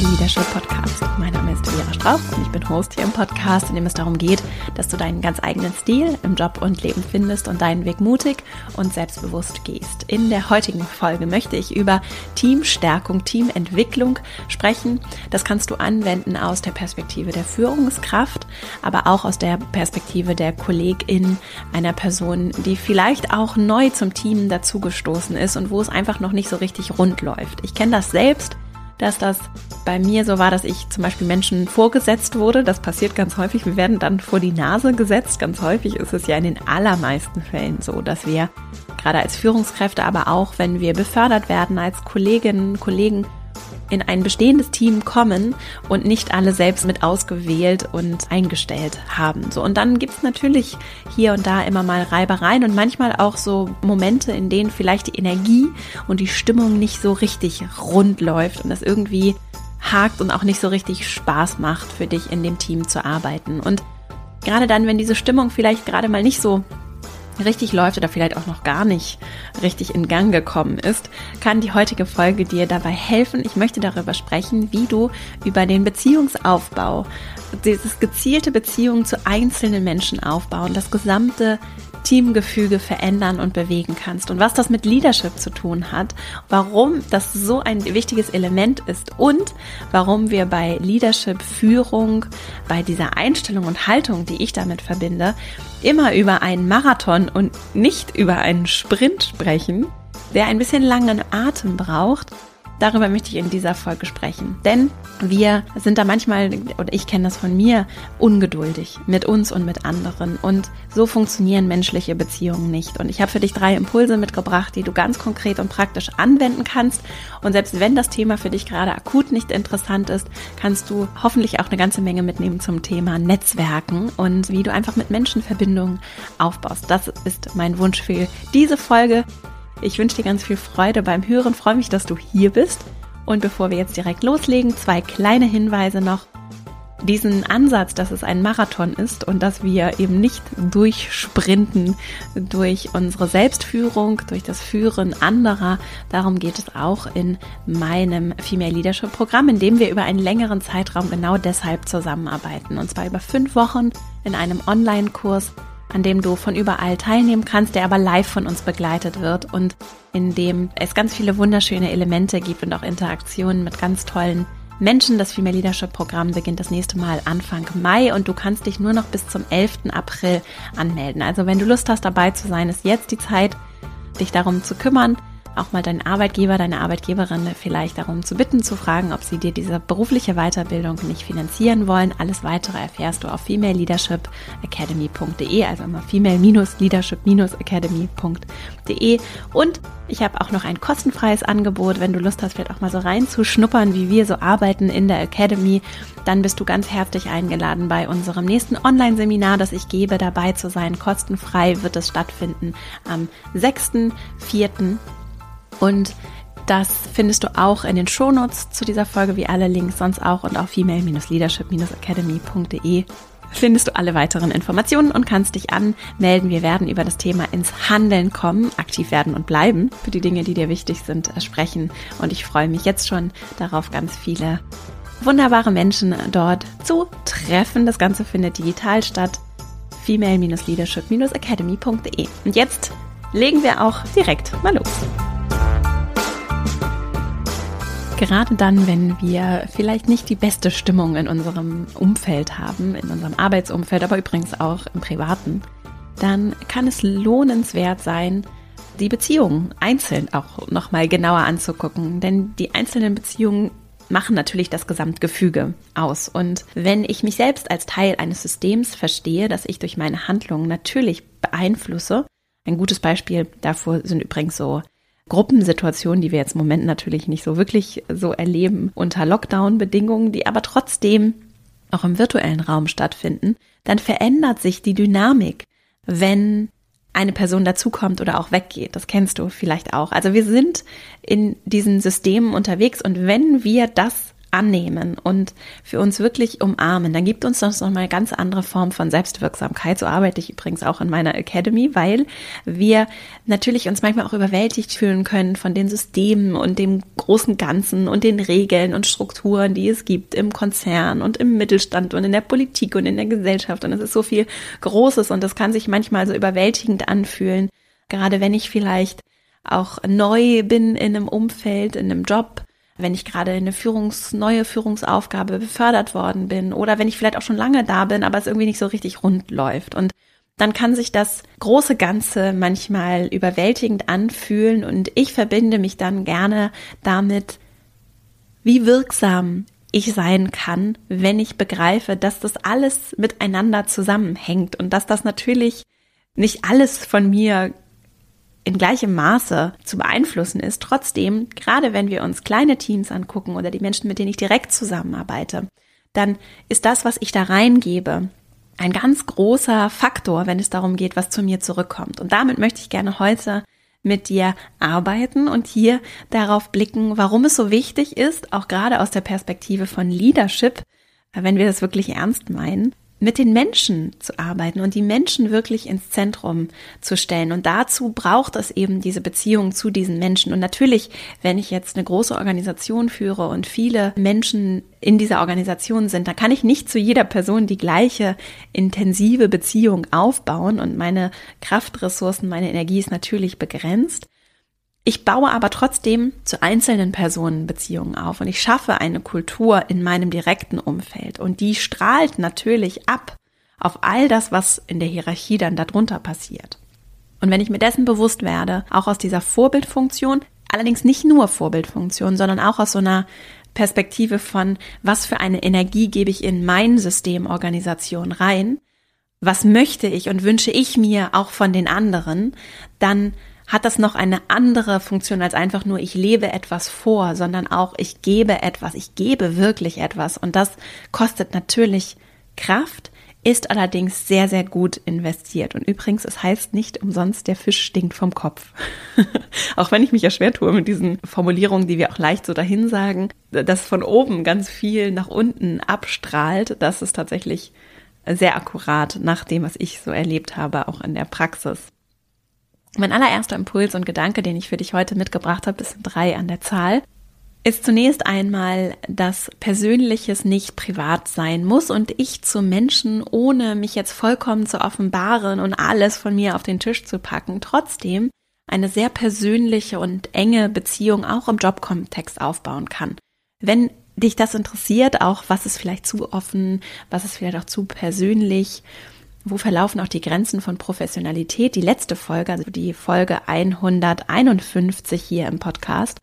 Leadership Podcast. Mein Name ist Vera Strauch und ich bin Host hier im Podcast, in dem es darum geht, dass du deinen ganz eigenen Stil im Job und Leben findest und deinen Weg mutig und selbstbewusst gehst. In der heutigen Folge möchte ich über Teamstärkung, Teamentwicklung sprechen. Das kannst du anwenden aus der Perspektive der Führungskraft, aber auch aus der Perspektive der Kollegin einer Person, die vielleicht auch neu zum Team dazugestoßen ist und wo es einfach noch nicht so richtig rund läuft. Ich kenne das selbst dass das bei mir so war, dass ich zum Beispiel Menschen vorgesetzt wurde. Das passiert ganz häufig. Wir werden dann vor die Nase gesetzt. Ganz häufig ist es ja in den allermeisten Fällen so, dass wir gerade als Führungskräfte, aber auch wenn wir befördert werden als Kolleginnen, Kollegen, in ein bestehendes Team kommen und nicht alle selbst mit ausgewählt und eingestellt haben. So, und dann gibt's natürlich hier und da immer mal Reibereien und manchmal auch so Momente, in denen vielleicht die Energie und die Stimmung nicht so richtig rund läuft und das irgendwie hakt und auch nicht so richtig Spaß macht für dich in dem Team zu arbeiten. Und gerade dann, wenn diese Stimmung vielleicht gerade mal nicht so richtig läuft oder vielleicht auch noch gar nicht richtig in Gang gekommen ist, kann die heutige Folge dir dabei helfen. Ich möchte darüber sprechen, wie du über den Beziehungsaufbau, dieses gezielte Beziehungen zu einzelnen Menschen aufbauen, das gesamte Teamgefüge verändern und bewegen kannst. Und was das mit Leadership zu tun hat, warum das so ein wichtiges Element ist und warum wir bei Leadership, Führung, bei dieser Einstellung und Haltung, die ich damit verbinde, immer über einen Marathon und nicht über einen Sprint sprechen, der ein bisschen langen Atem braucht Darüber möchte ich in dieser Folge sprechen. Denn wir sind da manchmal, oder ich kenne das von mir, ungeduldig mit uns und mit anderen. Und so funktionieren menschliche Beziehungen nicht. Und ich habe für dich drei Impulse mitgebracht, die du ganz konkret und praktisch anwenden kannst. Und selbst wenn das Thema für dich gerade akut nicht interessant ist, kannst du hoffentlich auch eine ganze Menge mitnehmen zum Thema Netzwerken und wie du einfach mit Menschen Verbindungen aufbaust. Das ist mein Wunsch für diese Folge. Ich wünsche dir ganz viel Freude beim Hören, freue mich, dass du hier bist. Und bevor wir jetzt direkt loslegen, zwei kleine Hinweise noch. Diesen Ansatz, dass es ein Marathon ist und dass wir eben nicht durchsprinten durch unsere Selbstführung, durch das Führen anderer, darum geht es auch in meinem Female Leadership Programm, in dem wir über einen längeren Zeitraum genau deshalb zusammenarbeiten. Und zwar über fünf Wochen in einem Online-Kurs an dem du von überall teilnehmen kannst, der aber live von uns begleitet wird und in dem es ganz viele wunderschöne Elemente gibt und auch Interaktionen mit ganz tollen Menschen. Das Female Leadership Programm beginnt das nächste Mal Anfang Mai und du kannst dich nur noch bis zum 11. April anmelden. Also wenn du Lust hast, dabei zu sein, ist jetzt die Zeit, dich darum zu kümmern auch mal deinen Arbeitgeber, deine Arbeitgeberin vielleicht darum zu bitten, zu fragen, ob sie dir diese berufliche Weiterbildung nicht finanzieren wollen. Alles weitere erfährst du auf femaleleadershipacademy.de, also immer female-leadership-academy.de. Und ich habe auch noch ein kostenfreies Angebot, wenn du Lust hast, vielleicht auch mal so reinzuschnuppern, wie wir so arbeiten in der Academy, dann bist du ganz herzlich eingeladen, bei unserem nächsten Online-Seminar, das ich gebe, dabei zu sein. Kostenfrei wird es stattfinden am 6.4. Und das findest du auch in den Shownotes zu dieser Folge, wie alle Links sonst auch und auf female-leadership-academy.de findest du alle weiteren Informationen und kannst dich anmelden. Wir werden über das Thema ins Handeln kommen, aktiv werden und bleiben, für die Dinge, die dir wichtig sind, äh, sprechen. Und ich freue mich jetzt schon darauf, ganz viele wunderbare Menschen dort zu treffen. Das Ganze findet digital statt. female-leadership-academy.de. Und jetzt legen wir auch direkt mal los. Gerade dann, wenn wir vielleicht nicht die beste Stimmung in unserem Umfeld haben, in unserem Arbeitsumfeld, aber übrigens auch im privaten, dann kann es lohnenswert sein, die Beziehungen einzeln auch nochmal genauer anzugucken. Denn die einzelnen Beziehungen machen natürlich das Gesamtgefüge aus. Und wenn ich mich selbst als Teil eines Systems verstehe, das ich durch meine Handlungen natürlich beeinflusse, ein gutes Beispiel davor sind übrigens so Gruppensituationen, die wir jetzt im Moment natürlich nicht so wirklich so erleben, unter Lockdown-Bedingungen, die aber trotzdem auch im virtuellen Raum stattfinden, dann verändert sich die Dynamik, wenn eine Person dazukommt oder auch weggeht. Das kennst du vielleicht auch. Also wir sind in diesen Systemen unterwegs und wenn wir das annehmen und für uns wirklich umarmen, dann gibt uns das nochmal eine ganz andere Form von Selbstwirksamkeit. So arbeite ich übrigens auch in meiner Academy, weil wir natürlich uns manchmal auch überwältigt fühlen können von den Systemen und dem großen Ganzen und den Regeln und Strukturen, die es gibt im Konzern und im Mittelstand und in der Politik und in der Gesellschaft. Und es ist so viel Großes und das kann sich manchmal so überwältigend anfühlen. Gerade wenn ich vielleicht auch neu bin in einem Umfeld, in einem Job, wenn ich gerade in eine Führungs-, neue Führungsaufgabe befördert worden bin oder wenn ich vielleicht auch schon lange da bin, aber es irgendwie nicht so richtig rund läuft. Und dann kann sich das große Ganze manchmal überwältigend anfühlen und ich verbinde mich dann gerne damit, wie wirksam ich sein kann, wenn ich begreife, dass das alles miteinander zusammenhängt und dass das natürlich nicht alles von mir in gleichem Maße zu beeinflussen ist. Trotzdem, gerade wenn wir uns kleine Teams angucken oder die Menschen, mit denen ich direkt zusammenarbeite, dann ist das, was ich da reingebe, ein ganz großer Faktor, wenn es darum geht, was zu mir zurückkommt. Und damit möchte ich gerne heute mit dir arbeiten und hier darauf blicken, warum es so wichtig ist, auch gerade aus der Perspektive von Leadership, wenn wir das wirklich ernst meinen, mit den Menschen zu arbeiten und die Menschen wirklich ins Zentrum zu stellen. Und dazu braucht es eben diese Beziehung zu diesen Menschen. Und natürlich, wenn ich jetzt eine große Organisation führe und viele Menschen in dieser Organisation sind, dann kann ich nicht zu jeder Person die gleiche intensive Beziehung aufbauen und meine Kraftressourcen, meine Energie ist natürlich begrenzt. Ich baue aber trotzdem zu einzelnen Personen Beziehungen auf und ich schaffe eine Kultur in meinem direkten Umfeld und die strahlt natürlich ab auf all das, was in der Hierarchie dann darunter passiert. Und wenn ich mir dessen bewusst werde, auch aus dieser Vorbildfunktion, allerdings nicht nur Vorbildfunktion, sondern auch aus so einer Perspektive von, was für eine Energie gebe ich in mein System Organisation rein, was möchte ich und wünsche ich mir auch von den anderen, dann hat das noch eine andere Funktion als einfach nur, ich lebe etwas vor, sondern auch, ich gebe etwas, ich gebe wirklich etwas. Und das kostet natürlich Kraft, ist allerdings sehr, sehr gut investiert. Und übrigens, es heißt nicht umsonst, der Fisch stinkt vom Kopf. auch wenn ich mich ja schwer tue mit diesen Formulierungen, die wir auch leicht so dahin sagen, dass von oben ganz viel nach unten abstrahlt, das ist tatsächlich sehr akkurat nach dem, was ich so erlebt habe, auch in der Praxis. Mein allererster Impuls und Gedanke, den ich für dich heute mitgebracht habe, sind drei an der Zahl, ist zunächst einmal, dass Persönliches nicht privat sein muss und ich zu Menschen, ohne mich jetzt vollkommen zu offenbaren und alles von mir auf den Tisch zu packen, trotzdem eine sehr persönliche und enge Beziehung auch im Jobkontext aufbauen kann. Wenn dich das interessiert, auch was ist vielleicht zu offen, was ist vielleicht auch zu persönlich, wo verlaufen auch die Grenzen von Professionalität? Die letzte Folge, also die Folge 151 hier im Podcast,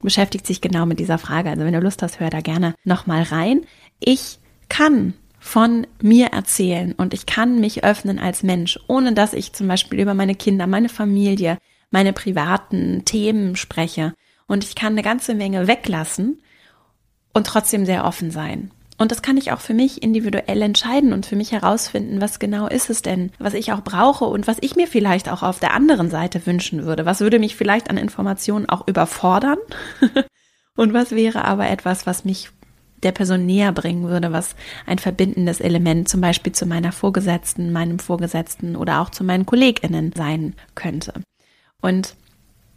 beschäftigt sich genau mit dieser Frage. Also wenn du Lust hast, hör da gerne nochmal rein. Ich kann von mir erzählen und ich kann mich öffnen als Mensch, ohne dass ich zum Beispiel über meine Kinder, meine Familie, meine privaten Themen spreche. Und ich kann eine ganze Menge weglassen und trotzdem sehr offen sein. Und das kann ich auch für mich individuell entscheiden und für mich herausfinden, was genau ist es denn, was ich auch brauche und was ich mir vielleicht auch auf der anderen Seite wünschen würde. Was würde mich vielleicht an Informationen auch überfordern? und was wäre aber etwas, was mich der Person näher bringen würde, was ein verbindendes Element zum Beispiel zu meiner Vorgesetzten, meinem Vorgesetzten oder auch zu meinen KollegInnen sein könnte. Und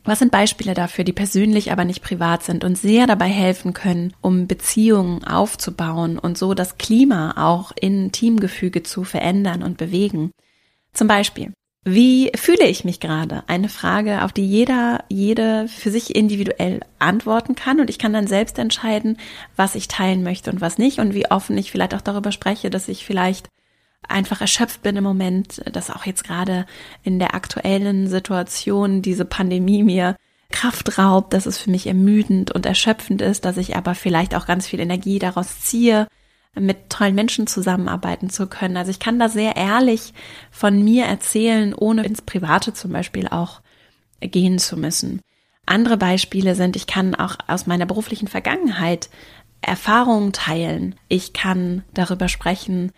was sind Beispiele dafür, die persönlich, aber nicht privat sind und sehr dabei helfen können, um Beziehungen aufzubauen und so das Klima auch in Teamgefüge zu verändern und bewegen? Zum Beispiel, wie fühle ich mich gerade? Eine Frage, auf die jeder, jede für sich individuell antworten kann und ich kann dann selbst entscheiden, was ich teilen möchte und was nicht und wie offen ich vielleicht auch darüber spreche, dass ich vielleicht einfach erschöpft bin im Moment, dass auch jetzt gerade in der aktuellen Situation diese Pandemie mir Kraft raubt, dass es für mich ermüdend und erschöpfend ist, dass ich aber vielleicht auch ganz viel Energie daraus ziehe, mit tollen Menschen zusammenarbeiten zu können. Also ich kann da sehr ehrlich von mir erzählen, ohne ins Private zum Beispiel auch gehen zu müssen. Andere Beispiele sind, ich kann auch aus meiner beruflichen Vergangenheit Erfahrungen teilen. Ich kann darüber sprechen,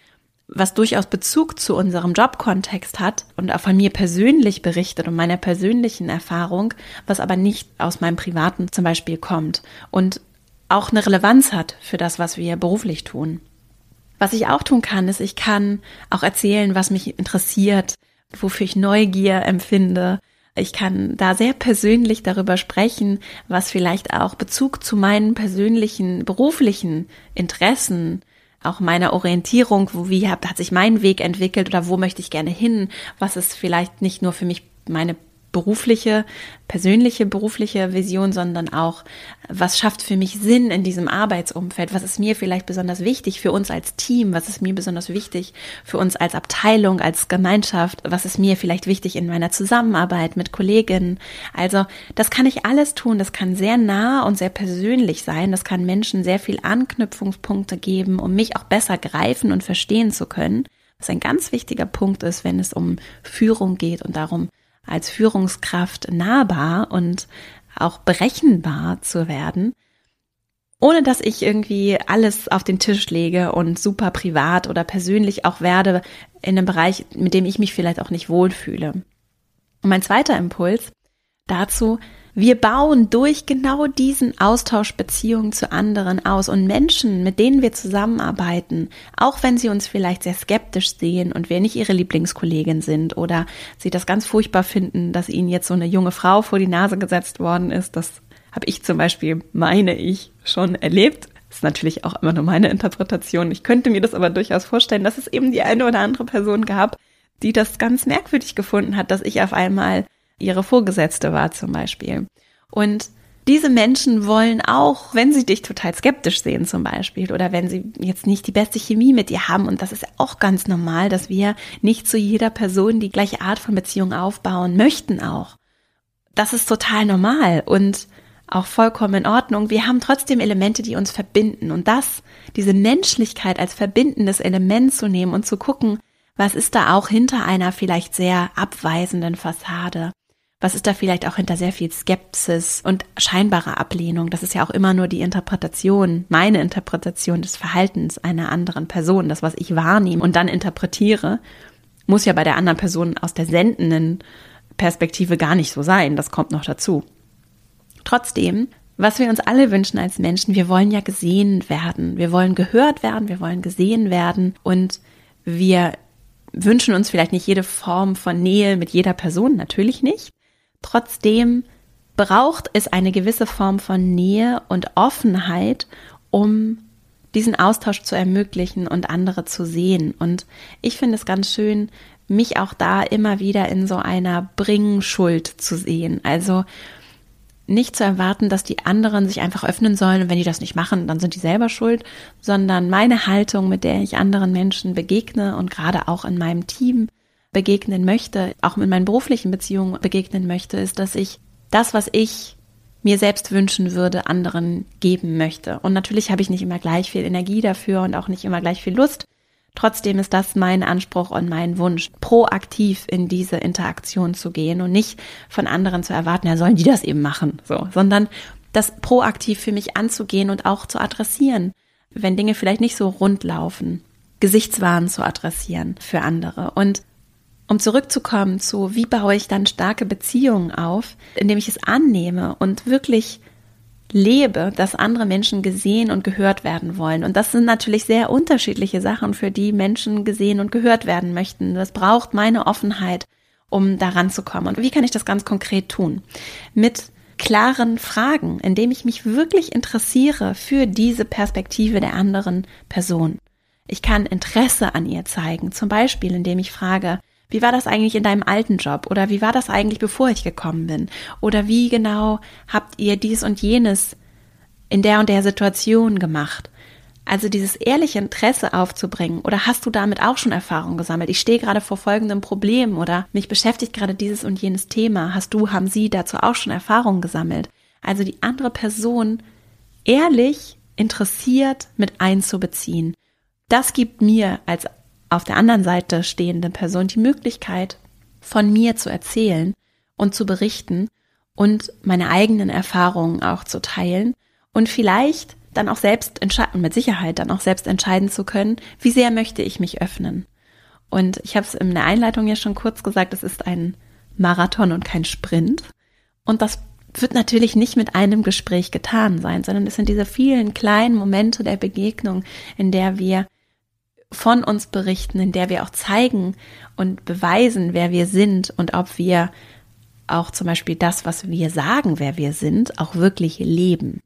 was durchaus Bezug zu unserem Jobkontext hat und auch von mir persönlich berichtet und meiner persönlichen Erfahrung, was aber nicht aus meinem privaten zum Beispiel kommt und auch eine Relevanz hat für das, was wir beruflich tun. Was ich auch tun kann, ist, ich kann auch erzählen, was mich interessiert, wofür ich Neugier empfinde. Ich kann da sehr persönlich darüber sprechen, was vielleicht auch Bezug zu meinen persönlichen beruflichen Interessen auch meiner Orientierung, wo wie hat, hat sich mein Weg entwickelt oder wo möchte ich gerne hin, was ist vielleicht nicht nur für mich meine berufliche, persönliche berufliche Vision, sondern auch, was schafft für mich Sinn in diesem Arbeitsumfeld? Was ist mir vielleicht besonders wichtig für uns als Team? Was ist mir besonders wichtig für uns als Abteilung, als Gemeinschaft? Was ist mir vielleicht wichtig in meiner Zusammenarbeit mit Kolleginnen? Also, das kann ich alles tun. Das kann sehr nah und sehr persönlich sein. Das kann Menschen sehr viel Anknüpfungspunkte geben, um mich auch besser greifen und verstehen zu können. Was ein ganz wichtiger Punkt ist, wenn es um Führung geht und darum, als Führungskraft nahbar und auch berechenbar zu werden, ohne dass ich irgendwie alles auf den Tisch lege und super privat oder persönlich auch werde in einem Bereich, mit dem ich mich vielleicht auch nicht wohlfühle. Und mein zweiter Impuls dazu wir bauen durch genau diesen Austausch Beziehungen zu anderen aus und Menschen, mit denen wir zusammenarbeiten, auch wenn sie uns vielleicht sehr skeptisch sehen und wir nicht ihre Lieblingskollegin sind oder sie das ganz furchtbar finden, dass ihnen jetzt so eine junge Frau vor die Nase gesetzt worden ist, das habe ich zum Beispiel, meine ich, schon erlebt. Das ist natürlich auch immer nur meine Interpretation. Ich könnte mir das aber durchaus vorstellen, dass es eben die eine oder andere Person gab, die das ganz merkwürdig gefunden hat, dass ich auf einmal ihre Vorgesetzte war zum Beispiel. Und diese Menschen wollen auch, wenn sie dich total skeptisch sehen zum Beispiel oder wenn sie jetzt nicht die beste Chemie mit dir haben, und das ist auch ganz normal, dass wir nicht zu jeder Person die gleiche Art von Beziehung aufbauen möchten auch. Das ist total normal und auch vollkommen in Ordnung. Wir haben trotzdem Elemente, die uns verbinden und das, diese Menschlichkeit als verbindendes Element zu nehmen und zu gucken, was ist da auch hinter einer vielleicht sehr abweisenden Fassade? Was ist da vielleicht auch hinter sehr viel Skepsis und scheinbarer Ablehnung? Das ist ja auch immer nur die Interpretation, meine Interpretation des Verhaltens einer anderen Person, das, was ich wahrnehme und dann interpretiere, muss ja bei der anderen Person aus der sendenden Perspektive gar nicht so sein. Das kommt noch dazu. Trotzdem, was wir uns alle wünschen als Menschen, wir wollen ja gesehen werden. Wir wollen gehört werden, wir wollen gesehen werden und wir wünschen uns vielleicht nicht jede Form von Nähe mit jeder Person, natürlich nicht. Trotzdem braucht es eine gewisse Form von Nähe und Offenheit, um diesen Austausch zu ermöglichen und andere zu sehen. Und ich finde es ganz schön, mich auch da immer wieder in so einer Bringschuld zu sehen. Also nicht zu erwarten, dass die anderen sich einfach öffnen sollen und wenn die das nicht machen, dann sind die selber schuld, sondern meine Haltung, mit der ich anderen Menschen begegne und gerade auch in meinem Team begegnen möchte, auch in meinen beruflichen Beziehungen begegnen möchte, ist, dass ich das, was ich mir selbst wünschen würde, anderen geben möchte. Und natürlich habe ich nicht immer gleich viel Energie dafür und auch nicht immer gleich viel Lust. Trotzdem ist das mein Anspruch und mein Wunsch, proaktiv in diese Interaktion zu gehen und nicht von anderen zu erwarten, ja, sollen die das eben machen, so, sondern das proaktiv für mich anzugehen und auch zu adressieren, wenn Dinge vielleicht nicht so rund laufen, Gesichtswahn zu adressieren für andere und um zurückzukommen zu, wie baue ich dann starke Beziehungen auf, indem ich es annehme und wirklich lebe, dass andere Menschen gesehen und gehört werden wollen. Und das sind natürlich sehr unterschiedliche Sachen, für die Menschen gesehen und gehört werden möchten. Das braucht meine Offenheit, um daran zu kommen. Und wie kann ich das ganz konkret tun? Mit klaren Fragen, indem ich mich wirklich interessiere für diese Perspektive der anderen Person. Ich kann Interesse an ihr zeigen, zum Beispiel indem ich frage, wie war das eigentlich in deinem alten Job? Oder wie war das eigentlich, bevor ich gekommen bin? Oder wie genau habt ihr dies und jenes in der und der Situation gemacht? Also dieses ehrliche Interesse aufzubringen. Oder hast du damit auch schon Erfahrung gesammelt? Ich stehe gerade vor folgendem Problem oder mich beschäftigt gerade dieses und jenes Thema. Hast du, haben sie dazu auch schon Erfahrung gesammelt? Also die andere Person ehrlich interessiert mit einzubeziehen. Das gibt mir als auf der anderen Seite stehende Person die Möglichkeit, von mir zu erzählen und zu berichten und meine eigenen Erfahrungen auch zu teilen und vielleicht dann auch selbst entscheiden, mit Sicherheit dann auch selbst entscheiden zu können, wie sehr möchte ich mich öffnen. Und ich habe es in der Einleitung ja schon kurz gesagt, es ist ein Marathon und kein Sprint. Und das wird natürlich nicht mit einem Gespräch getan sein, sondern es sind diese vielen kleinen Momente der Begegnung, in der wir von uns berichten, in der wir auch zeigen und beweisen, wer wir sind und ob wir auch zum Beispiel das, was wir sagen, wer wir sind, auch wirklich leben.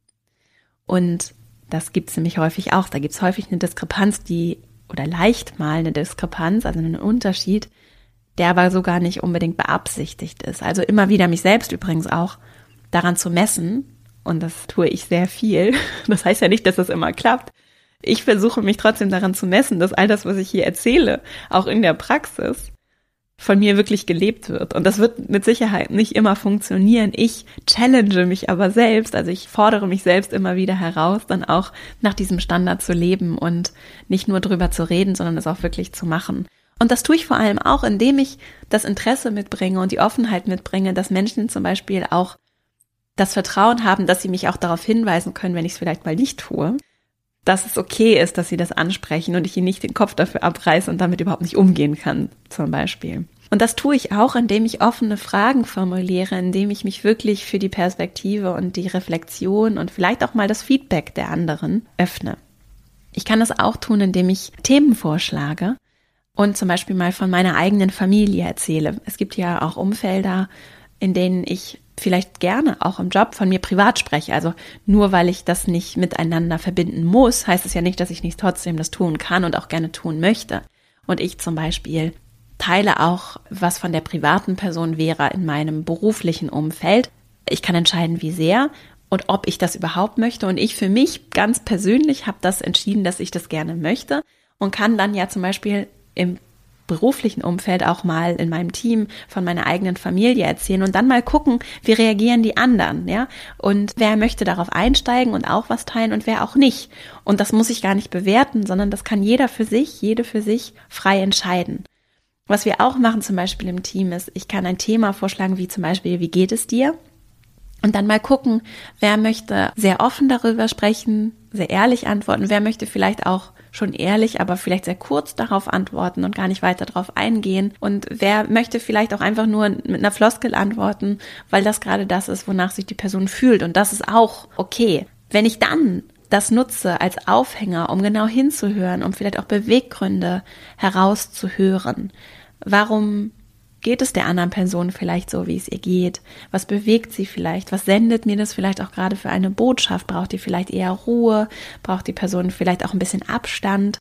Und das gibt es nämlich häufig auch. Da gibt es häufig eine Diskrepanz, die, oder leicht mal eine Diskrepanz, also einen Unterschied, der aber sogar nicht unbedingt beabsichtigt ist. Also immer wieder mich selbst übrigens auch daran zu messen, und das tue ich sehr viel. Das heißt ja nicht, dass das immer klappt. Ich versuche mich trotzdem daran zu messen, dass all das, was ich hier erzähle, auch in der Praxis, von mir wirklich gelebt wird. Und das wird mit Sicherheit nicht immer funktionieren. Ich challenge mich aber selbst, also ich fordere mich selbst immer wieder heraus, dann auch nach diesem Standard zu leben und nicht nur drüber zu reden, sondern es auch wirklich zu machen. Und das tue ich vor allem auch, indem ich das Interesse mitbringe und die Offenheit mitbringe, dass Menschen zum Beispiel auch das Vertrauen haben, dass sie mich auch darauf hinweisen können, wenn ich es vielleicht mal nicht tue, dass es okay ist, dass sie das ansprechen und ich ihnen nicht den Kopf dafür abreiße und damit überhaupt nicht umgehen kann, zum Beispiel. Und das tue ich auch, indem ich offene Fragen formuliere, indem ich mich wirklich für die Perspektive und die Reflexion und vielleicht auch mal das Feedback der anderen öffne. Ich kann das auch tun, indem ich Themen vorschlage und zum Beispiel mal von meiner eigenen Familie erzähle. Es gibt ja auch Umfelder, in denen ich vielleicht gerne auch im Job von mir privat spreche. Also nur weil ich das nicht miteinander verbinden muss, heißt es ja nicht, dass ich nicht trotzdem das tun kann und auch gerne tun möchte. Und ich zum Beispiel teile auch, was von der privaten Person wäre in meinem beruflichen Umfeld. Ich kann entscheiden, wie sehr und ob ich das überhaupt möchte. Und ich für mich ganz persönlich habe das entschieden, dass ich das gerne möchte und kann dann ja zum Beispiel im beruflichen Umfeld auch mal in meinem Team von meiner eigenen Familie erzählen und dann mal gucken, wie reagieren die anderen, ja? Und wer möchte darauf einsteigen und auch was teilen und wer auch nicht. Und das muss ich gar nicht bewerten, sondern das kann jeder für sich, jede für sich frei entscheiden. Was wir auch machen zum Beispiel im Team ist, ich kann ein Thema vorschlagen, wie zum Beispiel, wie geht es dir? Und dann mal gucken, wer möchte sehr offen darüber sprechen, sehr ehrlich antworten, wer möchte vielleicht auch schon ehrlich, aber vielleicht sehr kurz darauf antworten und gar nicht weiter darauf eingehen. Und wer möchte vielleicht auch einfach nur mit einer Floskel antworten, weil das gerade das ist, wonach sich die Person fühlt. Und das ist auch okay. Wenn ich dann das nutze als Aufhänger, um genau hinzuhören, um vielleicht auch Beweggründe herauszuhören. Warum geht es der anderen Person vielleicht so, wie es ihr geht? Was bewegt sie vielleicht? Was sendet mir das vielleicht auch gerade für eine Botschaft? Braucht die vielleicht eher Ruhe? Braucht die Person vielleicht auch ein bisschen Abstand?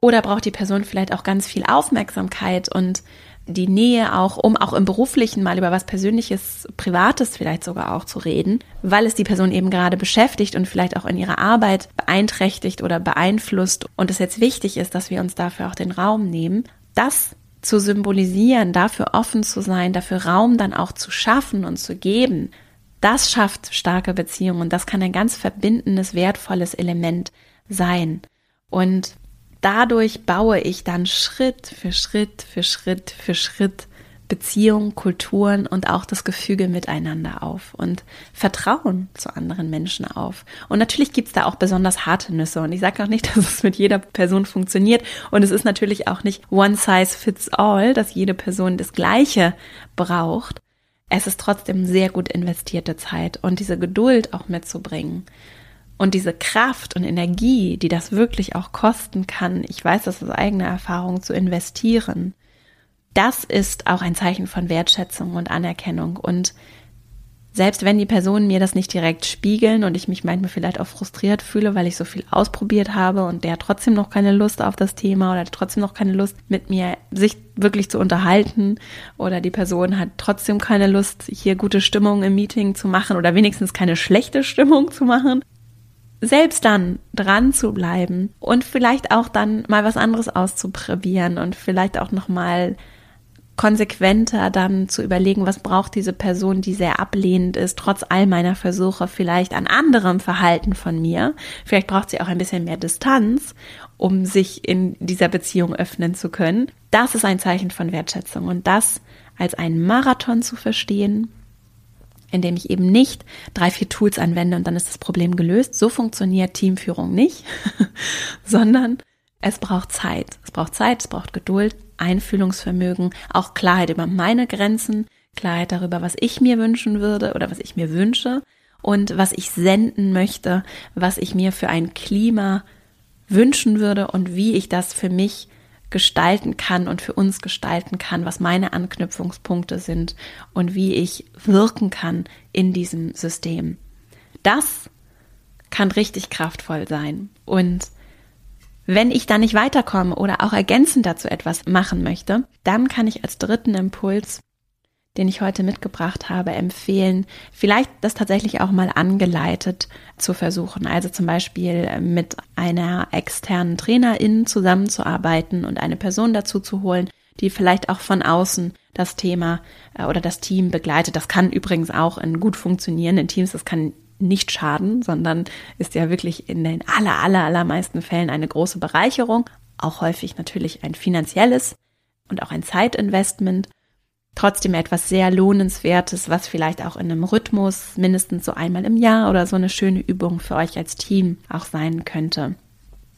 Oder braucht die Person vielleicht auch ganz viel Aufmerksamkeit und die Nähe auch, um auch im beruflichen mal über was Persönliches, Privates vielleicht sogar auch zu reden, weil es die Person eben gerade beschäftigt und vielleicht auch in ihrer Arbeit beeinträchtigt oder beeinflusst und es jetzt wichtig ist, dass wir uns dafür auch den Raum nehmen. Das zu symbolisieren, dafür offen zu sein, dafür Raum dann auch zu schaffen und zu geben, das schafft starke Beziehungen und das kann ein ganz verbindendes, wertvolles Element sein. Und dadurch baue ich dann Schritt für Schritt für Schritt für Schritt Beziehungen, Kulturen und auch das Gefüge miteinander auf und Vertrauen zu anderen Menschen auf. Und natürlich gibt's da auch besonders harte Nüsse. Und ich sage auch nicht, dass es mit jeder Person funktioniert. Und es ist natürlich auch nicht one size fits all, dass jede Person das Gleiche braucht. Es ist trotzdem sehr gut investierte Zeit und diese Geduld auch mitzubringen. Und diese Kraft und Energie, die das wirklich auch kosten kann, ich weiß das aus eigener Erfahrung, zu investieren das ist auch ein Zeichen von Wertschätzung und Anerkennung. Und selbst wenn die Personen mir das nicht direkt spiegeln und ich mich manchmal vielleicht auch frustriert fühle, weil ich so viel ausprobiert habe und der trotzdem noch keine Lust auf das Thema oder trotzdem noch keine Lust mit mir sich wirklich zu unterhalten oder die Person hat trotzdem keine Lust, hier gute Stimmung im Meeting zu machen oder wenigstens keine schlechte Stimmung zu machen. Selbst dann dran zu bleiben und vielleicht auch dann mal was anderes auszuprobieren und vielleicht auch noch mal konsequenter dann zu überlegen, was braucht diese Person, die sehr ablehnend ist, trotz all meiner Versuche vielleicht an anderem Verhalten von mir. Vielleicht braucht sie auch ein bisschen mehr Distanz, um sich in dieser Beziehung öffnen zu können. Das ist ein Zeichen von Wertschätzung und das als einen Marathon zu verstehen, indem ich eben nicht drei, vier Tools anwende und dann ist das Problem gelöst. So funktioniert Teamführung nicht, sondern es braucht Zeit. Es braucht Zeit, es braucht Geduld, Einfühlungsvermögen, auch Klarheit über meine Grenzen, Klarheit darüber, was ich mir wünschen würde oder was ich mir wünsche und was ich senden möchte, was ich mir für ein Klima wünschen würde und wie ich das für mich gestalten kann und für uns gestalten kann, was meine Anknüpfungspunkte sind und wie ich wirken kann in diesem System. Das kann richtig kraftvoll sein. Und wenn ich da nicht weiterkomme oder auch ergänzend dazu etwas machen möchte, dann kann ich als dritten Impuls den ich heute mitgebracht habe, empfehlen, vielleicht das tatsächlich auch mal angeleitet zu versuchen. Also zum Beispiel mit einer externen Trainerin zusammenzuarbeiten und eine Person dazu zu holen, die vielleicht auch von außen das Thema äh, oder das Team begleitet. Das kann übrigens auch in gut funktionierenden Teams, das kann nicht schaden, sondern ist ja wirklich in den aller, aller, allermeisten Fällen eine große Bereicherung. Auch häufig natürlich ein finanzielles und auch ein Zeitinvestment trotzdem etwas sehr Lohnenswertes, was vielleicht auch in einem Rhythmus mindestens so einmal im Jahr oder so eine schöne Übung für euch als Team auch sein könnte.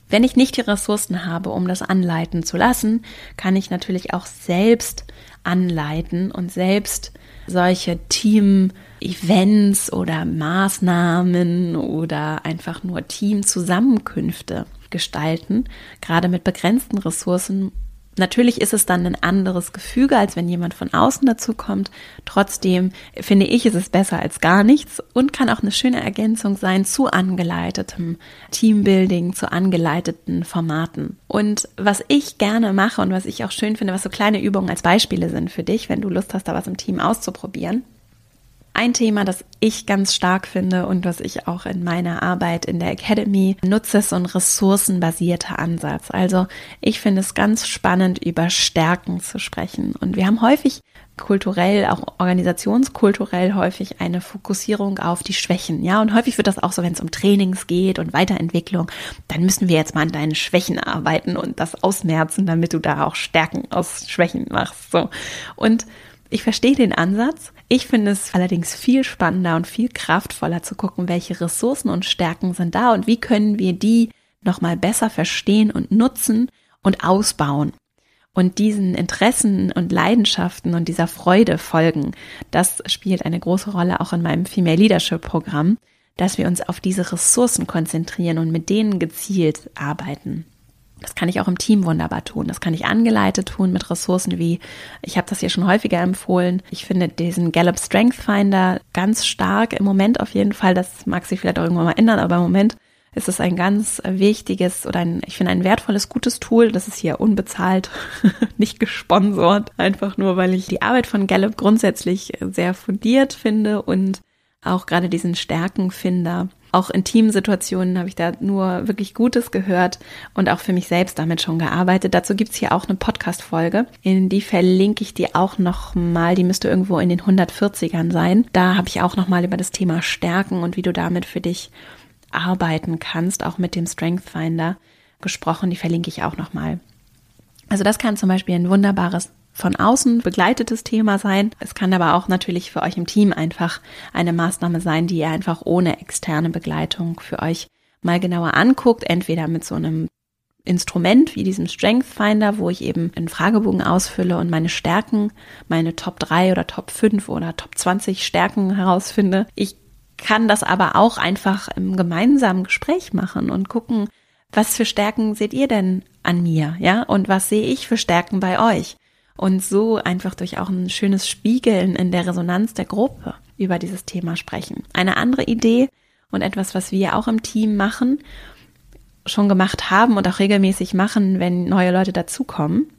Wenn ich nicht die Ressourcen habe, um das anleiten zu lassen, kann ich natürlich auch selbst anleiten und selbst solche Team-Events oder Maßnahmen oder einfach nur Team-Zusammenkünfte gestalten. Gerade mit begrenzten Ressourcen Natürlich ist es dann ein anderes Gefüge, als wenn jemand von außen dazu kommt. Trotzdem finde ich, ist es besser als gar nichts und kann auch eine schöne Ergänzung sein zu angeleitetem Teambuilding, zu angeleiteten Formaten. Und was ich gerne mache und was ich auch schön finde, was so kleine Übungen als Beispiele sind für dich, wenn du Lust hast, da was im Team auszuprobieren, ein Thema, das ich ganz stark finde und was ich auch in meiner Arbeit in der Academy nutze, ist so ein ressourcenbasierter Ansatz. Also ich finde es ganz spannend, über Stärken zu sprechen. Und wir haben häufig kulturell, auch organisationskulturell häufig eine Fokussierung auf die Schwächen. Ja, und häufig wird das auch so, wenn es um Trainings geht und Weiterentwicklung, dann müssen wir jetzt mal an deinen Schwächen arbeiten und das ausmerzen, damit du da auch Stärken aus Schwächen machst. So. Und ich verstehe den Ansatz. Ich finde es allerdings viel spannender und viel kraftvoller zu gucken, welche Ressourcen und Stärken sind da und wie können wir die nochmal besser verstehen und nutzen und ausbauen und diesen Interessen und Leidenschaften und dieser Freude folgen. Das spielt eine große Rolle auch in meinem Female Leadership Programm, dass wir uns auf diese Ressourcen konzentrieren und mit denen gezielt arbeiten. Das kann ich auch im Team wunderbar tun. Das kann ich angeleitet tun mit Ressourcen wie, ich habe das hier schon häufiger empfohlen. Ich finde diesen Gallup Strength Finder ganz stark im Moment auf jeden Fall. Das mag sich vielleicht auch irgendwann mal ändern, aber im Moment ist es ein ganz wichtiges oder ein, ich finde ein wertvolles, gutes Tool. Das ist hier unbezahlt, nicht gesponsert. Einfach nur, weil ich die Arbeit von Gallup grundsätzlich sehr fundiert finde und auch gerade diesen Stärkenfinder auch in Teamsituationen habe ich da nur wirklich Gutes gehört und auch für mich selbst damit schon gearbeitet. Dazu gibt's hier auch eine Podcast-Folge. In die verlinke ich dir auch nochmal. Die müsste irgendwo in den 140ern sein. Da habe ich auch nochmal über das Thema Stärken und wie du damit für dich arbeiten kannst, auch mit dem Strength Finder gesprochen. Die verlinke ich auch nochmal. Also das kann zum Beispiel ein wunderbares von außen begleitetes Thema sein. Es kann aber auch natürlich für euch im Team einfach eine Maßnahme sein, die ihr einfach ohne externe Begleitung für euch mal genauer anguckt, entweder mit so einem Instrument wie diesem Strength Finder, wo ich eben einen Fragebogen ausfülle und meine Stärken, meine Top 3 oder Top 5 oder Top 20 Stärken herausfinde. Ich kann das aber auch einfach im gemeinsamen Gespräch machen und gucken, was für Stärken seht ihr denn an mir, ja? Und was sehe ich für Stärken bei euch? Und so einfach durch auch ein schönes Spiegeln in der Resonanz der Gruppe über dieses Thema sprechen. Eine andere Idee und etwas, was wir auch im Team machen, schon gemacht haben und auch regelmäßig machen, wenn neue Leute dazukommen.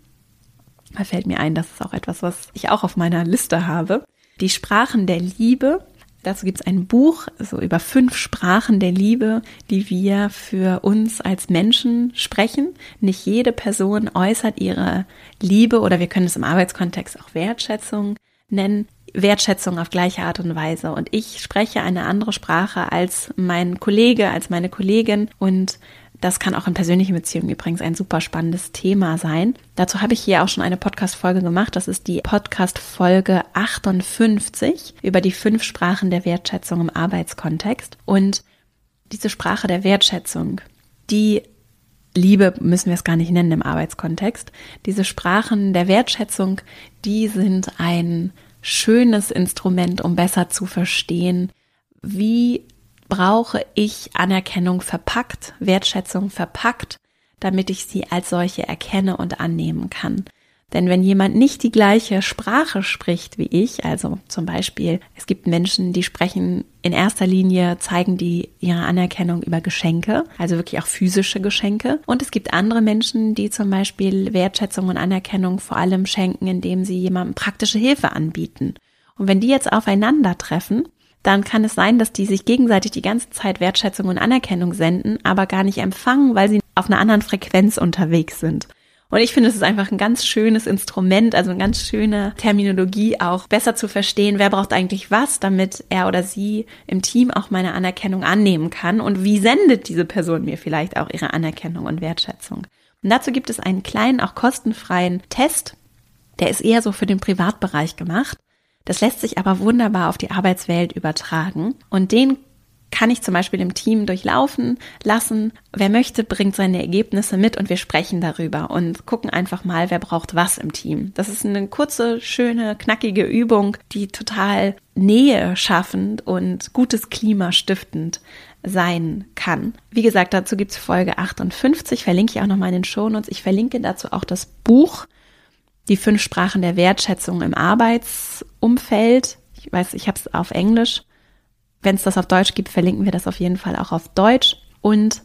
Da fällt mir ein, das ist auch etwas, was ich auch auf meiner Liste habe. Die Sprachen der Liebe Dazu gibt es ein Buch, so über fünf Sprachen der Liebe, die wir für uns als Menschen sprechen. Nicht jede Person äußert ihre Liebe oder wir können es im Arbeitskontext auch Wertschätzung nennen. Wertschätzung auf gleiche Art und Weise. Und ich spreche eine andere Sprache als mein Kollege, als meine Kollegin und Das kann auch in persönlichen Beziehungen übrigens ein super spannendes Thema sein. Dazu habe ich hier auch schon eine Podcast-Folge gemacht. Das ist die Podcast-Folge 58 über die fünf Sprachen der Wertschätzung im Arbeitskontext. Und diese Sprache der Wertschätzung, die Liebe müssen wir es gar nicht nennen im Arbeitskontext. Diese Sprachen der Wertschätzung, die sind ein schönes Instrument, um besser zu verstehen, wie brauche ich Anerkennung verpackt, Wertschätzung verpackt, damit ich sie als solche erkenne und annehmen kann. Denn wenn jemand nicht die gleiche Sprache spricht wie ich, also zum Beispiel, es gibt Menschen, die sprechen in erster Linie, zeigen die ihre Anerkennung über Geschenke, also wirklich auch physische Geschenke. Und es gibt andere Menschen, die zum Beispiel Wertschätzung und Anerkennung vor allem schenken, indem sie jemandem praktische Hilfe anbieten. Und wenn die jetzt aufeinandertreffen, dann kann es sein, dass die sich gegenseitig die ganze Zeit Wertschätzung und Anerkennung senden, aber gar nicht empfangen, weil sie auf einer anderen Frequenz unterwegs sind. Und ich finde, es ist einfach ein ganz schönes Instrument, also eine ganz schöne Terminologie auch besser zu verstehen, wer braucht eigentlich was, damit er oder sie im Team auch meine Anerkennung annehmen kann und wie sendet diese Person mir vielleicht auch ihre Anerkennung und Wertschätzung. Und dazu gibt es einen kleinen, auch kostenfreien Test, der ist eher so für den Privatbereich gemacht. Das lässt sich aber wunderbar auf die Arbeitswelt übertragen und den kann ich zum Beispiel im Team durchlaufen lassen. Wer möchte, bringt seine Ergebnisse mit und wir sprechen darüber und gucken einfach mal, wer braucht was im Team. Das ist eine kurze, schöne, knackige Übung, die total Nähe schaffend und gutes Klima stiftend sein kann. Wie gesagt, dazu gibt's Folge 58, verlinke ich auch nochmal in den Shownotes. Ich verlinke dazu auch das Buch Die fünf Sprachen der Wertschätzung im Arbeitsumfeld. Ich weiß, ich habe es auf Englisch wenn es das auf Deutsch gibt, verlinken wir das auf jeden Fall auch auf Deutsch. Und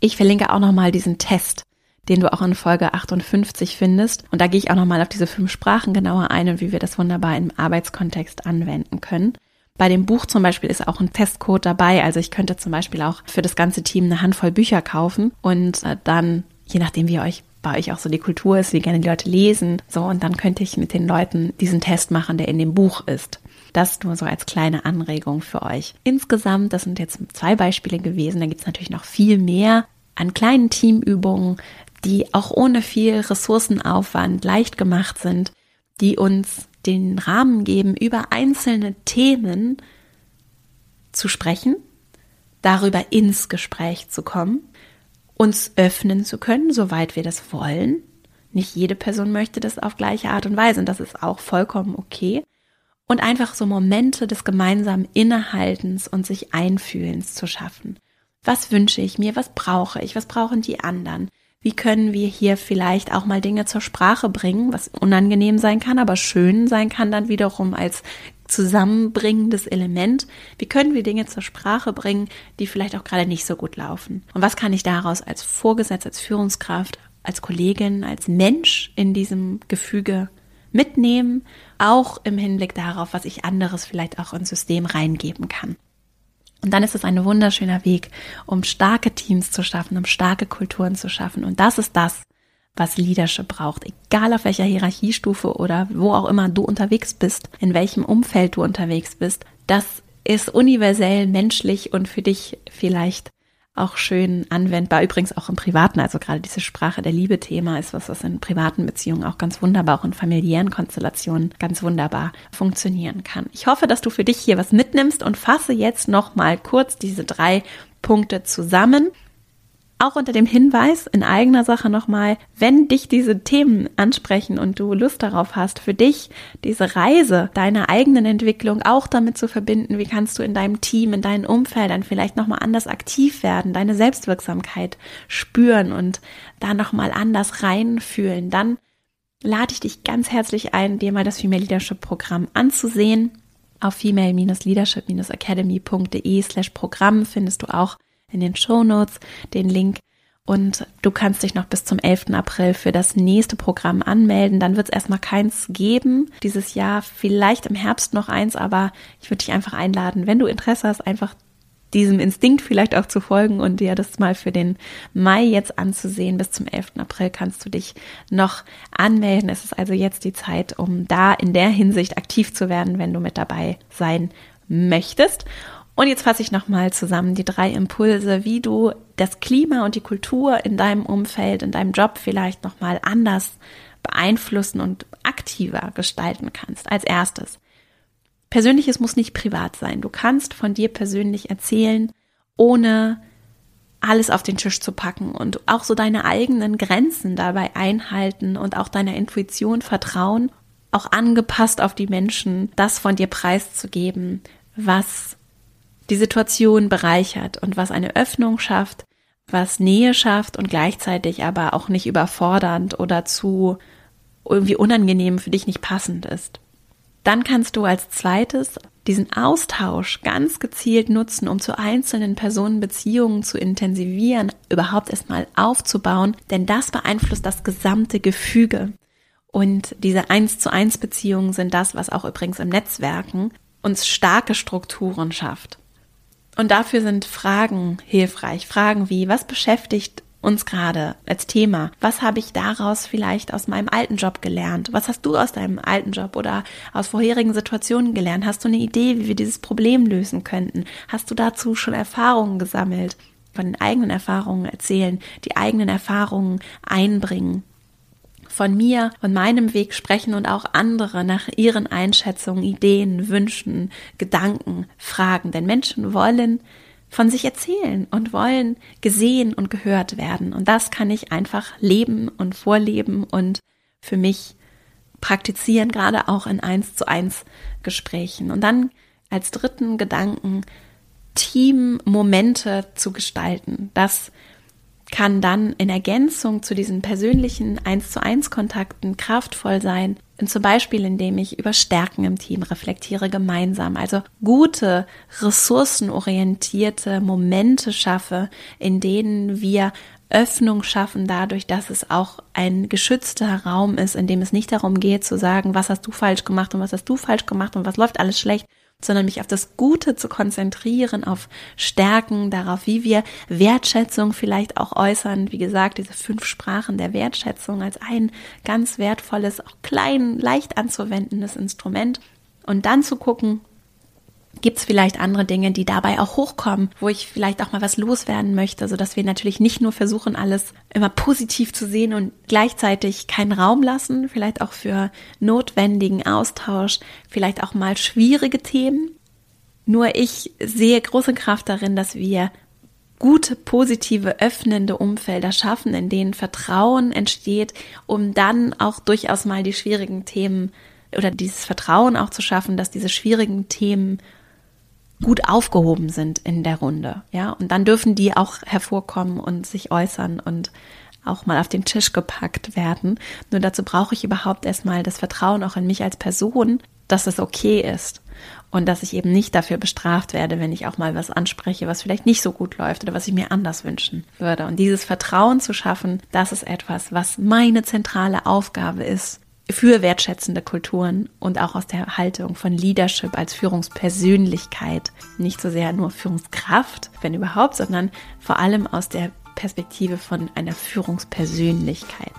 ich verlinke auch nochmal diesen Test, den du auch in Folge 58 findest. Und da gehe ich auch nochmal auf diese fünf Sprachen genauer ein und wie wir das wunderbar im Arbeitskontext anwenden können. Bei dem Buch zum Beispiel ist auch ein Testcode dabei. Also ich könnte zum Beispiel auch für das ganze Team eine Handvoll Bücher kaufen und äh, dann, je nachdem wie euch bei euch auch so die Kultur ist, wie gerne die Leute lesen, so und dann könnte ich mit den Leuten diesen Test machen, der in dem Buch ist. Das nur so als kleine Anregung für euch. Insgesamt, das sind jetzt zwei Beispiele gewesen, da gibt es natürlich noch viel mehr an kleinen Teamübungen, die auch ohne viel Ressourcenaufwand leicht gemacht sind, die uns den Rahmen geben, über einzelne Themen zu sprechen, darüber ins Gespräch zu kommen, uns öffnen zu können, soweit wir das wollen. Nicht jede Person möchte das auf gleiche Art und Weise und das ist auch vollkommen okay und einfach so Momente des gemeinsamen Innehaltens und sich Einfühlens zu schaffen. Was wünsche ich mir? Was brauche ich? Was brauchen die anderen? Wie können wir hier vielleicht auch mal Dinge zur Sprache bringen, was unangenehm sein kann, aber schön sein kann dann wiederum als zusammenbringendes Element? Wie können wir Dinge zur Sprache bringen, die vielleicht auch gerade nicht so gut laufen? Und was kann ich daraus als Vorgesetzt, als Führungskraft, als Kollegin, als Mensch in diesem Gefüge mitnehmen, auch im Hinblick darauf, was ich anderes vielleicht auch ins System reingeben kann. Und dann ist es ein wunderschöner Weg, um starke Teams zu schaffen, um starke Kulturen zu schaffen. Und das ist das, was Leadership braucht. Egal auf welcher Hierarchiestufe oder wo auch immer du unterwegs bist, in welchem Umfeld du unterwegs bist, das ist universell menschlich und für dich vielleicht auch schön anwendbar. Übrigens auch im Privaten, also gerade diese Sprache der Liebe-Thema ist was, was in privaten Beziehungen auch ganz wunderbar, auch in familiären Konstellationen ganz wunderbar funktionieren kann. Ich hoffe, dass du für dich hier was mitnimmst und fasse jetzt noch mal kurz diese drei Punkte zusammen. Auch unter dem Hinweis in eigener Sache nochmal, wenn dich diese Themen ansprechen und du Lust darauf hast, für dich diese Reise deiner eigenen Entwicklung auch damit zu verbinden, wie kannst du in deinem Team, in deinen Umfeldern vielleicht nochmal anders aktiv werden, deine Selbstwirksamkeit spüren und da nochmal anders reinfühlen, dann lade ich dich ganz herzlich ein, dir mal das Female Leadership Programm anzusehen. Auf female-leadership-academy.de slash Programm findest du auch in den Show Notes den Link. Und du kannst dich noch bis zum 11. April für das nächste Programm anmelden. Dann wird es erstmal keins geben dieses Jahr, vielleicht im Herbst noch eins, aber ich würde dich einfach einladen, wenn du Interesse hast, einfach diesem Instinkt vielleicht auch zu folgen und dir das mal für den Mai jetzt anzusehen. Bis zum 11. April kannst du dich noch anmelden. Es ist also jetzt die Zeit, um da in der Hinsicht aktiv zu werden, wenn du mit dabei sein möchtest. Und jetzt fasse ich nochmal zusammen die drei Impulse, wie du das Klima und die Kultur in deinem Umfeld, in deinem Job vielleicht nochmal anders beeinflussen und aktiver gestalten kannst. Als erstes. Persönliches muss nicht privat sein. Du kannst von dir persönlich erzählen, ohne alles auf den Tisch zu packen und auch so deine eigenen Grenzen dabei einhalten und auch deiner Intuition vertrauen, auch angepasst auf die Menschen, das von dir preiszugeben, was die Situation bereichert und was eine Öffnung schafft, was Nähe schafft und gleichzeitig aber auch nicht überfordernd oder zu irgendwie unangenehm für dich nicht passend ist. Dann kannst du als zweites diesen Austausch ganz gezielt nutzen, um zu einzelnen Personen Beziehungen zu intensivieren, überhaupt erstmal aufzubauen, denn das beeinflusst das gesamte Gefüge. Und diese eins zu eins Beziehungen sind das, was auch übrigens im Netzwerken uns starke Strukturen schafft. Und dafür sind Fragen hilfreich. Fragen wie, was beschäftigt uns gerade als Thema? Was habe ich daraus vielleicht aus meinem alten Job gelernt? Was hast du aus deinem alten Job oder aus vorherigen Situationen gelernt? Hast du eine Idee, wie wir dieses Problem lösen könnten? Hast du dazu schon Erfahrungen gesammelt? Von den eigenen Erfahrungen erzählen, die eigenen Erfahrungen einbringen von mir und meinem Weg sprechen und auch andere nach ihren Einschätzungen, Ideen, Wünschen, Gedanken fragen. Denn Menschen wollen von sich erzählen und wollen gesehen und gehört werden. Und das kann ich einfach leben und vorleben und für mich praktizieren, gerade auch in eins zu eins Gesprächen. Und dann als dritten Gedanken Teammomente zu gestalten. Das kann dann in Ergänzung zu diesen persönlichen 1 zu 1 Kontakten kraftvoll sein. Und zum Beispiel, indem ich über Stärken im Team reflektiere gemeinsam. Also gute, ressourcenorientierte Momente schaffe, in denen wir Öffnung schaffen dadurch, dass es auch ein geschützter Raum ist, in dem es nicht darum geht zu sagen, was hast du falsch gemacht und was hast du falsch gemacht und was läuft alles schlecht, sondern mich auf das Gute zu konzentrieren, auf Stärken, darauf, wie wir Wertschätzung vielleicht auch äußern. Wie gesagt, diese fünf Sprachen der Wertschätzung als ein ganz wertvolles, auch klein, leicht anzuwendendes Instrument. Und dann zu gucken, Gibt es vielleicht andere Dinge, die dabei auch hochkommen, wo ich vielleicht auch mal was loswerden möchte, so dass wir natürlich nicht nur versuchen, alles immer positiv zu sehen und gleichzeitig keinen Raum lassen, vielleicht auch für notwendigen Austausch, vielleicht auch mal schwierige Themen. Nur ich sehe große Kraft darin, dass wir gute, positive, öffnende Umfelder schaffen, in denen Vertrauen entsteht, um dann auch durchaus mal die schwierigen Themen oder dieses Vertrauen auch zu schaffen, dass diese schwierigen Themen gut aufgehoben sind in der Runde. Ja, und dann dürfen die auch hervorkommen und sich äußern und auch mal auf den Tisch gepackt werden. Nur dazu brauche ich überhaupt erstmal das Vertrauen auch in mich als Person, dass es okay ist und dass ich eben nicht dafür bestraft werde, wenn ich auch mal was anspreche, was vielleicht nicht so gut läuft oder was ich mir anders wünschen würde. Und dieses Vertrauen zu schaffen, das ist etwas, was meine zentrale Aufgabe ist, für wertschätzende Kulturen und auch aus der Haltung von Leadership als Führungspersönlichkeit, nicht so sehr nur Führungskraft, wenn überhaupt, sondern vor allem aus der Perspektive von einer Führungspersönlichkeit.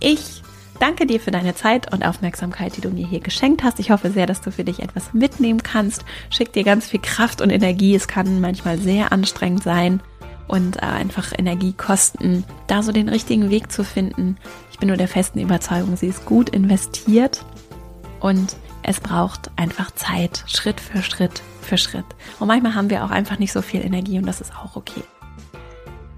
Ich danke dir für deine Zeit und Aufmerksamkeit, die du mir hier geschenkt hast. Ich hoffe sehr, dass du für dich etwas mitnehmen kannst. Schick dir ganz viel Kraft und Energie. Es kann manchmal sehr anstrengend sein und äh, einfach Energie kosten, da so den richtigen Weg zu finden. Ich bin nur der festen Überzeugung, sie ist gut investiert und es braucht einfach Zeit, Schritt für Schritt für Schritt. Und manchmal haben wir auch einfach nicht so viel Energie und das ist auch okay.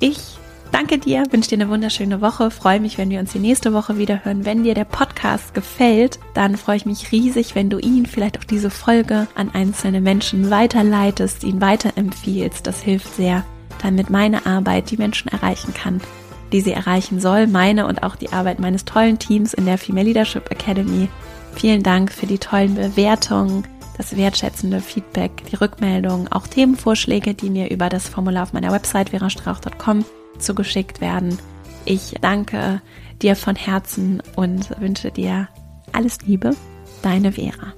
Ich danke dir, wünsche dir eine wunderschöne Woche, freue mich, wenn wir uns die nächste Woche wieder hören. Wenn dir der Podcast gefällt, dann freue ich mich riesig, wenn du ihn, vielleicht auch diese Folge an einzelne Menschen weiterleitest, ihn weiterempfiehlst. Das hilft sehr damit meine Arbeit die Menschen erreichen kann, die sie erreichen soll, meine und auch die Arbeit meines tollen Teams in der Female Leadership Academy. Vielen Dank für die tollen Bewertungen, das wertschätzende Feedback, die Rückmeldungen, auch Themenvorschläge, die mir über das Formular auf meiner Website verastrauch.com zugeschickt werden. Ich danke dir von Herzen und wünsche dir alles Liebe, deine Vera.